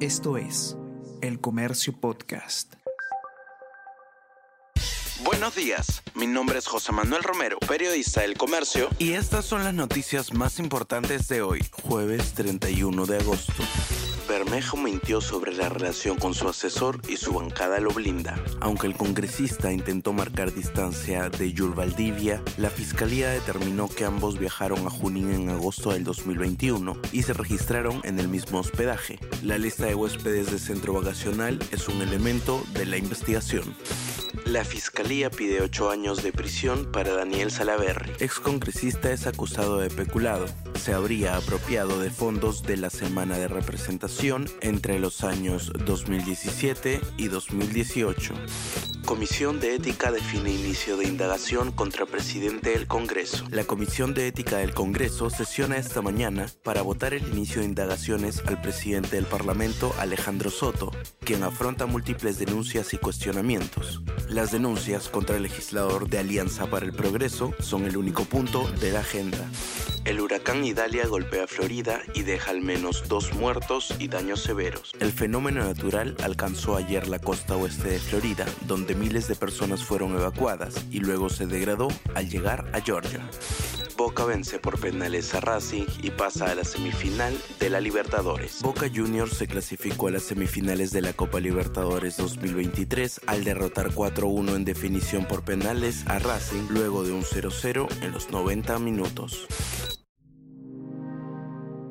Esto es El Comercio Podcast. Buenos días, mi nombre es José Manuel Romero, periodista del Comercio, y estas son las noticias más importantes de hoy, jueves 31 de agosto. Bermejo mintió sobre la relación con su asesor y su bancada lo blinda. Aunque el congresista intentó marcar distancia de Yul Valdivia, la fiscalía determinó que ambos viajaron a Junín en agosto del 2021 y se registraron en el mismo hospedaje. La lista de huéspedes de centro vacacional es un elemento de la investigación. La fiscalía pide ocho años de prisión para Daniel Salaverry. Excongresista es acusado de peculado. Se habría apropiado de fondos de la semana de representación entre los años 2017 y 2018. Comisión de Ética define inicio de indagación contra presidente del Congreso. La Comisión de Ética del Congreso sesiona esta mañana para votar el inicio de indagaciones al presidente del Parlamento, Alejandro Soto, quien afronta múltiples denuncias y cuestionamientos. Las denuncias contra el legislador de Alianza para el Progreso son el único punto de la agenda. El huracán Idalia golpea Florida y deja al menos dos muertos y daños severos. El fenómeno natural alcanzó ayer la costa oeste de Florida, donde miles de personas fueron evacuadas y luego se degradó al llegar a Georgia. Boca vence por penales a Racing y pasa a la semifinal de la Libertadores. Boca Juniors se clasificó a las semifinales de la Copa Libertadores 2023 al derrotar 4-1 en definición por penales a Racing luego de un 0-0 en los 90 minutos.